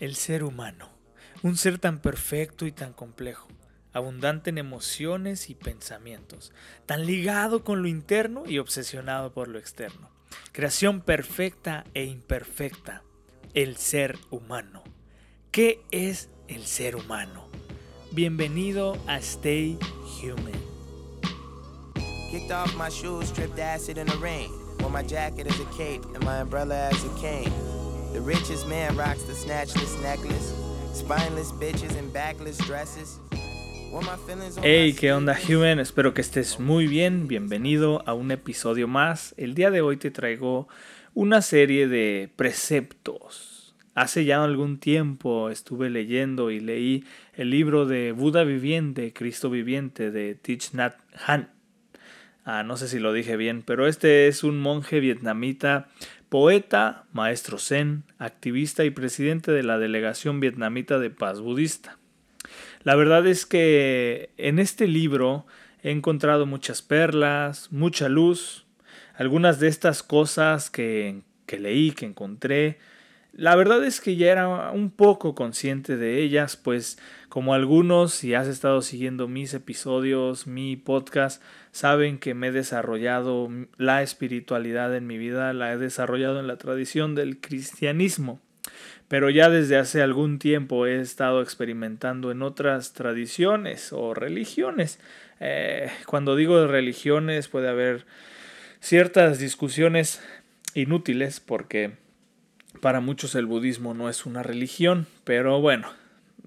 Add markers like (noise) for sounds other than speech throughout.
El ser humano, un ser tan perfecto y tan complejo, abundante en emociones y pensamientos, tan ligado con lo interno y obsesionado por lo externo. Creación perfecta e imperfecta, el ser humano. ¿Qué es el ser humano? Bienvenido a Stay Human. Kicked off my shoes, stripped acid in the rain. Wore my jacket as a cape and my umbrella as a cane. The richest man rocks the snatchless necklace. Spineless bitches and backless dresses. Hey, ¿qué onda. Human? Espero que estés muy bien. Bienvenido a un episodio más. El día de hoy te traigo una serie de preceptos. Hace ya algún tiempo estuve leyendo y leí el libro de Buda Viviente, Cristo Viviente de Thich Nhat Hanh. Ah, no sé si lo dije bien, pero este es un monje vietnamita, poeta, maestro zen, activista y presidente de la delegación vietnamita de paz budista. La verdad es que en este libro he encontrado muchas perlas, mucha luz, algunas de estas cosas que, que leí, que encontré. La verdad es que ya era un poco consciente de ellas, pues como algunos, si has estado siguiendo mis episodios, mi podcast, saben que me he desarrollado la espiritualidad en mi vida, la he desarrollado en la tradición del cristianismo. Pero ya desde hace algún tiempo he estado experimentando en otras tradiciones o religiones. Eh, cuando digo religiones puede haber ciertas discusiones inútiles porque para muchos el budismo no es una religión, pero bueno,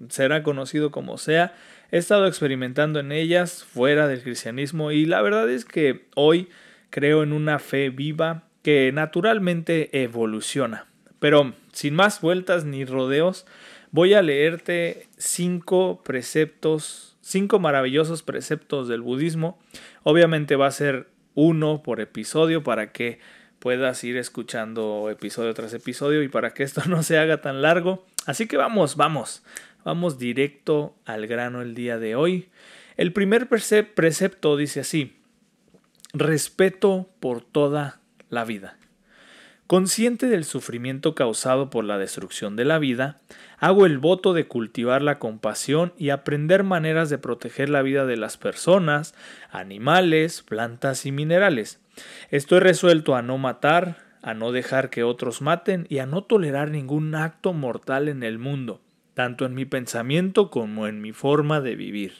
será conocido como sea. He estado experimentando en ellas fuera del cristianismo y la verdad es que hoy creo en una fe viva que naturalmente evoluciona. Pero sin más vueltas ni rodeos, voy a leerte cinco preceptos, cinco maravillosos preceptos del budismo. Obviamente va a ser uno por episodio para que puedas ir escuchando episodio tras episodio y para que esto (laughs) no se haga tan largo. Así que vamos, vamos, vamos directo al grano el día de hoy. El primer precepto dice así, respeto por toda la vida. Consciente del sufrimiento causado por la destrucción de la vida, hago el voto de cultivar la compasión y aprender maneras de proteger la vida de las personas, animales, plantas y minerales. Estoy resuelto a no matar, a no dejar que otros maten y a no tolerar ningún acto mortal en el mundo, tanto en mi pensamiento como en mi forma de vivir.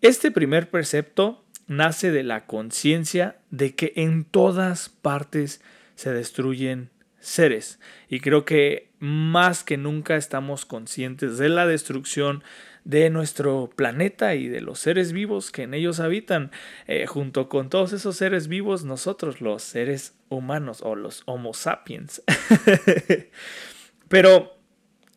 Este primer precepto nace de la conciencia de que en todas partes se destruyen seres y creo que más que nunca estamos conscientes de la destrucción de nuestro planeta y de los seres vivos que en ellos habitan. Eh, junto con todos esos seres vivos, nosotros los seres humanos o los Homo sapiens. (laughs) Pero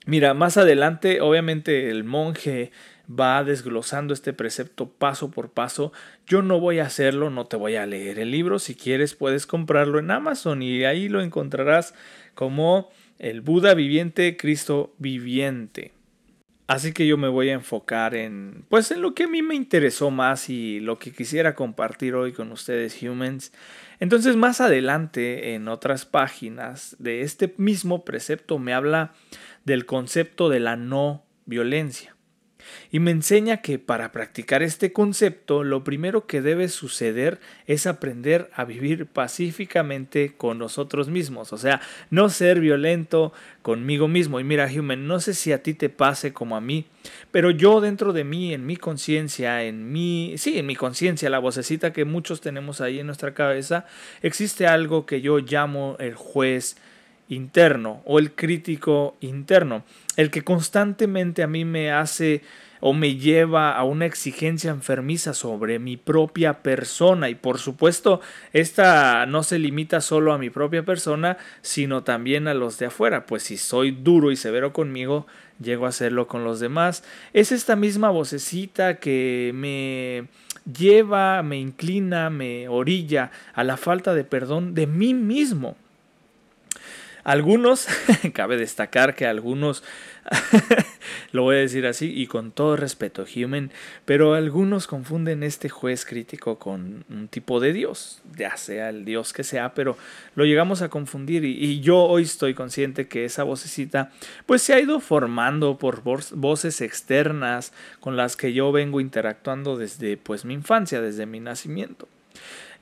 Mira, más adelante, obviamente el monje va desglosando este precepto paso por paso. Yo no voy a hacerlo, no te voy a leer el libro. Si quieres, puedes comprarlo en Amazon y ahí lo encontrarás como el Buda viviente, Cristo viviente. Así que yo me voy a enfocar en, pues, en lo que a mí me interesó más y lo que quisiera compartir hoy con ustedes, humans. Entonces, más adelante, en otras páginas de este mismo precepto, me habla del concepto de la no violencia. Y me enseña que para practicar este concepto lo primero que debe suceder es aprender a vivir pacíficamente con nosotros mismos, o sea, no ser violento conmigo mismo. Y mira, Human, no sé si a ti te pase como a mí, pero yo dentro de mí, en mi conciencia, en mi, sí, en mi conciencia, la vocecita que muchos tenemos ahí en nuestra cabeza, existe algo que yo llamo el juez interno o el crítico interno, el que constantemente a mí me hace o me lleva a una exigencia enfermiza sobre mi propia persona. Y por supuesto esta no se limita solo a mi propia persona sino también a los de afuera. Pues si soy duro y severo conmigo llego a hacerlo con los demás. Es esta misma vocecita que me lleva me inclina me orilla a la falta de perdón de mí mismo Algunos, (laughs) cabe destacar que algunos, (laughs) lo voy a decir así y con todo respeto, human, pero algunos confunden este juez crítico con un tipo de Dios, ya sea el Dios que sea, pero lo llegamos a confundir y, yo hoy estoy consciente que esa vocecita pues se ha ido formando por voces externas con las que yo vengo interactuando desde pues mi infancia, desde mi nacimiento.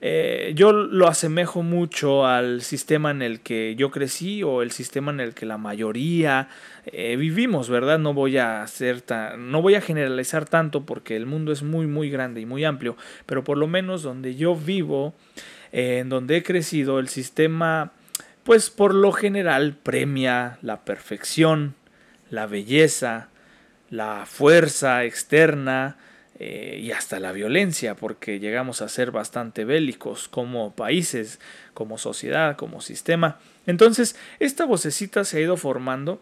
Eh, yo lo asemejo mucho al sistema en el que yo crecí o el sistema en el que la mayoría eh, vivimos, ¿verdad? No voy a hacer no voy a generalizar tanto porque el mundo es muy muy grande y muy amplio, pero por lo menos donde yo vivo, en donde he crecido, el sistema pues por lo general premia la perfección, la belleza, la fuerza externa, eh, y hasta la violencia, porque llegamos a ser bastante bélicos como países, como sociedad, como sistema. Entonces, esta vocecita se ha ido formando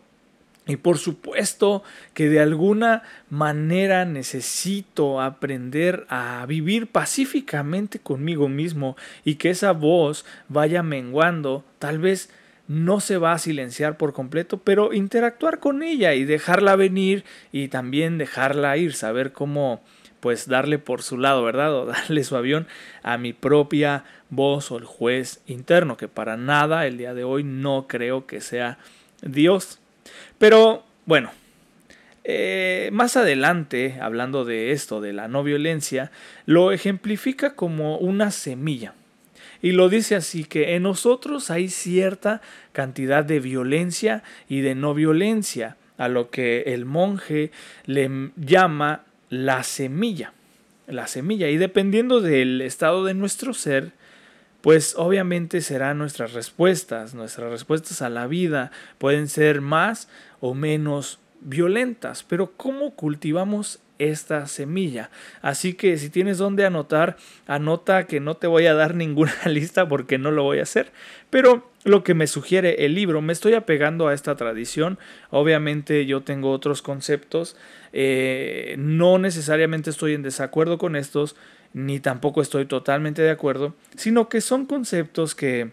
y por supuesto que de alguna manera necesito aprender a vivir pacíficamente conmigo mismo y que esa voz vaya menguando, tal vez no se va a silenciar por completo, pero interactuar con ella y dejarla venir y también dejarla ir, saber cómo pues darle por su lado, ¿verdad? (laughs) O darle su avión a mi propia voz o el juez interno, que para nada el día de hoy no creo que sea Dios. Pero bueno, eh, más adelante, hablando de esto, de la no violencia, lo ejemplifica como una semilla. Y lo dice así, que en nosotros hay cierta cantidad de violencia y de no violencia, a lo que el monje le llama la semilla. La semilla. Y dependiendo del estado de nuestro ser, pues obviamente serán nuestras respuestas. Nuestras respuestas a la vida pueden ser más o menos violentas. Pero ¿cómo cultivamos esta semilla. Así que si tienes donde anotar, anota que no te voy a dar ninguna (laughs) lista porque no lo voy a hacer. Pero lo que me sugiere el libro, me estoy apegando a esta tradición. Obviamente yo tengo otros conceptos. Eh, no necesariamente estoy en desacuerdo con estos, ni tampoco estoy totalmente de acuerdo, sino que son conceptos que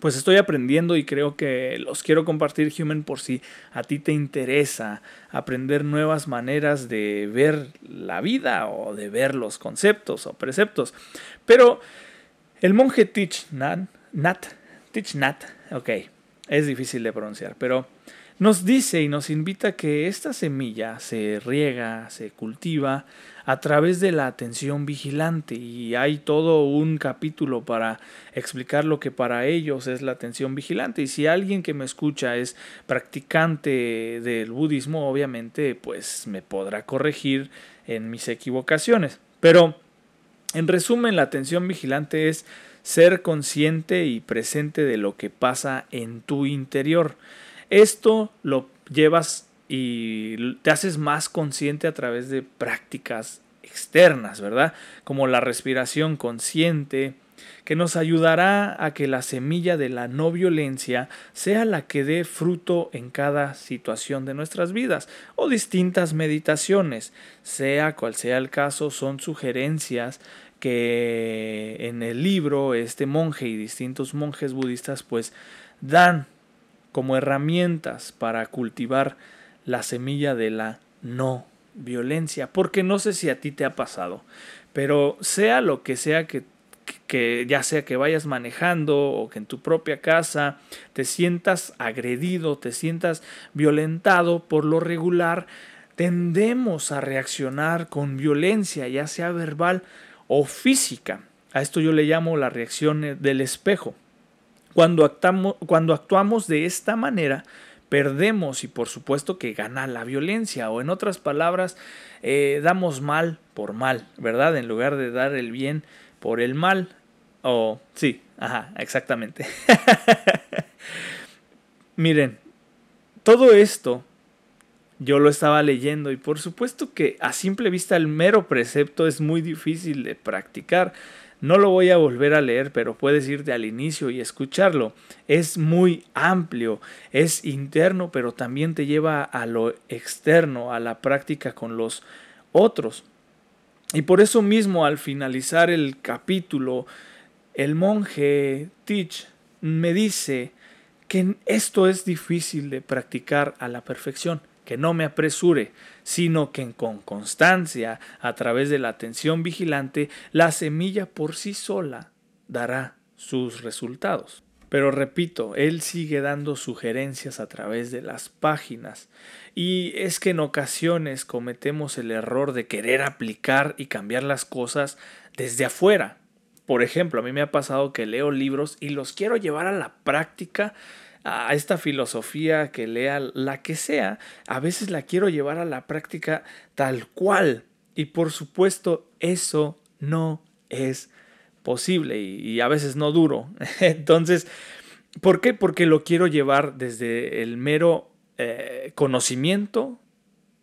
pues estoy aprendiendo y creo que los quiero compartir, Human, por si a ti te interesa aprender nuevas maneras de ver la vida o de ver los conceptos o preceptos. Pero el monje Tich Nat, Nat, Ok, es difícil de pronunciar, pero nos dice y nos invita que esta semilla se riega, se cultiva a través de la atención vigilante y hay todo un capítulo para explicar lo que para ellos es la atención vigilante. Y si alguien que me escucha es practicante del budismo obviamente pues me podrá corregir en mis equivocaciones. Pero en resumen la atención vigilante es ser consciente y presente de lo que pasa en tu interior esto lo llevas y te haces más consciente a través de prácticas externas, ¿verdad? Como la respiración consciente, que nos ayudará a que la semilla de la no violencia sea la que dé fruto en cada situación de nuestras vidas, o distintas meditaciones, sea cual sea el caso, son sugerencias que en el libro este monje y distintos monjes budistas pues dan como herramientas para cultivar la semilla de la no violencia, porque no sé si a ti te ha pasado, pero sea lo que sea que, que, ya sea que vayas manejando o que en tu propia casa te sientas agredido, te sientas violentado por lo regular, tendemos a reaccionar con violencia, ya sea verbal o física. A esto yo le llamo la reacción del espejo. Cuando actuamos, cuando actuamos de esta manera, perdemos y por supuesto que gana la violencia o en otras palabras eh, damos mal por mal, ¿verdad? En lugar de dar el bien por el mal. O sí, ajá, exactamente. (laughs) Miren, todo esto yo lo estaba leyendo y por supuesto que a simple vista el mero precepto es muy difícil de practicar. No lo voy a volver a leer, pero puedes irte al inicio y escucharlo. Es muy amplio, es interno, pero también te lleva a lo externo, a la práctica con los otros. Y por eso mismo, al finalizar el capítulo, el monje Teach me dice que esto es difícil de practicar a la perfección, que no me apresure, sino que con constancia, a través de la atención vigilante, la semilla por sí sola dará sus resultados. Pero repito, él sigue dando sugerencias a través de las páginas. Y es que en ocasiones cometemos el error de querer aplicar y cambiar las cosas desde afuera. Por ejemplo, a mí me ha pasado que leo libros y los quiero llevar a la práctica, a esta filosofía que lea la que sea, a veces la quiero llevar a la práctica tal cual. Y por supuesto, eso no es posible y, a veces no duro. (laughs) Entonces, ¿por qué? Porque lo quiero llevar desde el mero eh, conocimiento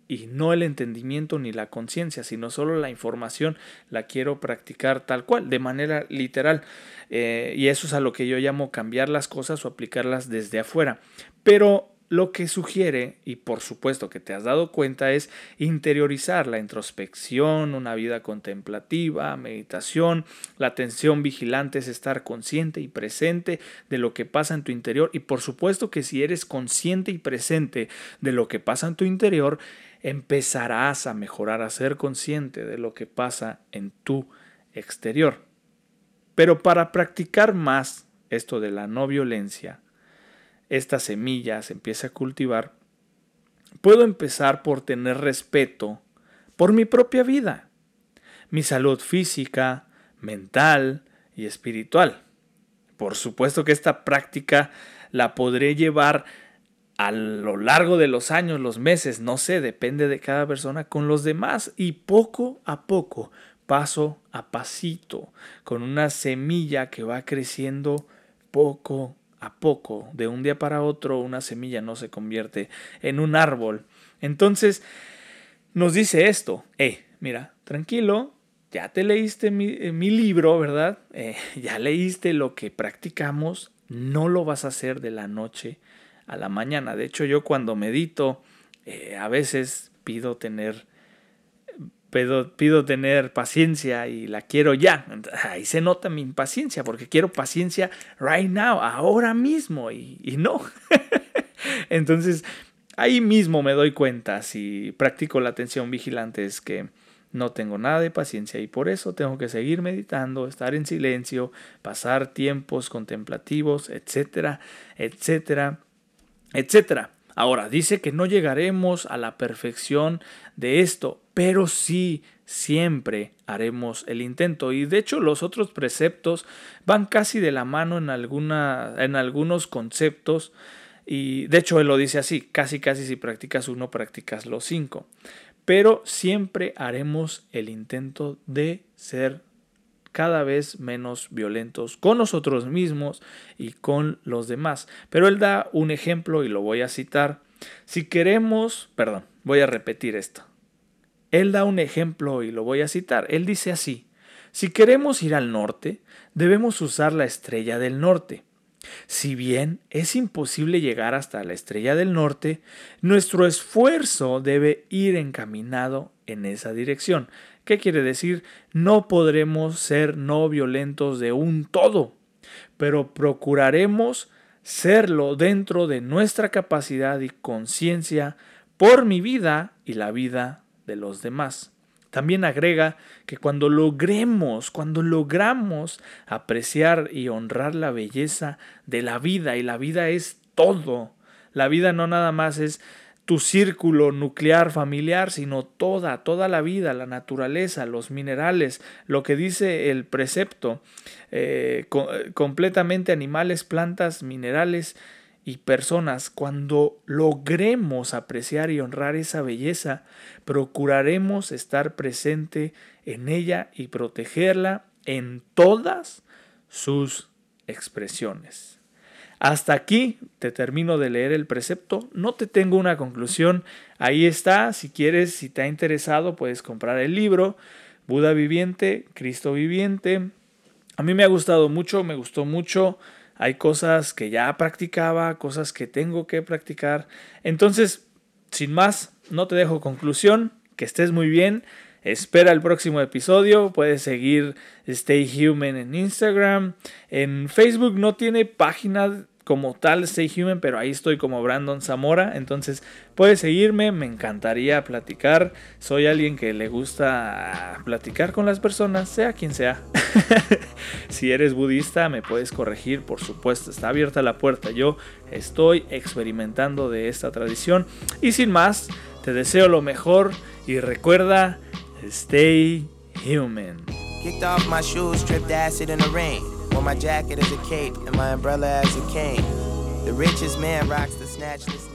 y no el entendimiento ni la conciencia, sino solo la información la quiero practicar tal cual, de manera literal. Eh, y eso es a lo que yo llamo cambiar las cosas o aplicarlas desde afuera. Pero lo que sugiere, y por supuesto que te has dado cuenta, es interiorizar la introspección, una vida contemplativa, meditación, la atención vigilante es estar consciente y presente de lo que pasa en tu interior. Y por supuesto que si eres consciente y presente de lo que pasa en tu interior, empezarás a mejorar, a ser consciente de lo que pasa en tu exterior. Pero para practicar más esto de la no violencia, esta semilla se empieza a cultivar, puedo empezar por tener respeto por mi propia vida, mi salud física, mental y espiritual. Por supuesto que esta práctica la podré llevar a lo largo de los años, los meses, no sé, depende de cada persona con los demás y poco a poco, paso a pasito, con una semilla que va creciendo poco a poco, de un día para otro, una semilla no se convierte en un árbol. Entonces, nos dice esto, eh, mira, tranquilo, ya te leíste mi, eh, libro, ¿verdad? Eh, (laughs) ya leíste lo que practicamos, no lo vas a hacer de la noche a la mañana. De hecho, yo cuando medito, eh, a veces pido tener pido, tener paciencia y la quiero ya. (laughs) Ahí se nota mi impaciencia porque quiero paciencia right now, ahora mismo y, y no. (laughs) Entonces, ahí mismo me doy cuenta si practico la atención vigilante es que no tengo nada de paciencia y por eso tengo que seguir meditando, estar en silencio, pasar tiempos contemplativos, etcétera, etcétera, etcétera. Ahora, dice que no llegaremos a la perfección de esto, pero sí siempre haremos el intento. Y de hecho los otros preceptos van casi de la mano en, alguna, en algunos conceptos. Y de hecho él lo dice así, casi casi si practicas uno, practicas los cinco. Pero siempre haremos el intento de ser cada vez menos violentos con nosotros mismos y con los demás. Pero él da un ejemplo y lo voy a citar. Si queremos, perdón, voy a repetir esto. Él da un ejemplo y lo voy a citar. Él dice así, si queremos ir al norte, debemos usar la estrella del norte. Si bien es imposible llegar hasta la estrella del norte, nuestro esfuerzo debe ir encaminado en esa dirección. ¿Qué quiere decir? No podremos ser no violentos de un todo, pero procuraremos serlo dentro de nuestra capacidad y conciencia por mi vida y la vida de los demás. También agrega que cuando logremos, cuando logramos apreciar y honrar la belleza de la vida, y la vida es todo, la vida no nada más es tu círculo nuclear familiar, sino toda, toda la vida, la naturaleza, los minerales, lo que dice el precepto, eh, completamente animales, plantas, minerales y personas, cuando logremos apreciar y honrar esa belleza, procuraremos estar presente en ella y protegerla en todas sus expresiones. Hasta aquí te termino de leer el precepto. No te tengo una conclusión. Ahí está. Si quieres, si te ha interesado, puedes comprar el libro. Buda viviente, Cristo viviente. A mí me ha gustado mucho, me gustó mucho. Hay cosas que ya practicaba, cosas que tengo que practicar. Entonces, sin más, no te dejo conclusión. Que estés muy bien. Espera el próximo episodio. Puedes seguir Stay Human en Instagram. En Facebook no tiene página como tal Stay Human, pero ahí estoy como Brandon Zamora. Entonces puedes seguirme, me encantaría platicar. Soy alguien que le gusta platicar con las personas, sea quien sea. (laughs) si eres budista, me puedes corregir, por supuesto, está abierta la puerta. Yo estoy experimentando de esta tradición. Y sin más, te deseo lo mejor y recuerda, stay human. Kicked off my shoes, stripped acid in the rain. Wore my jacket as a cape and my umbrella as a cane. The richest man rocks the snatchless.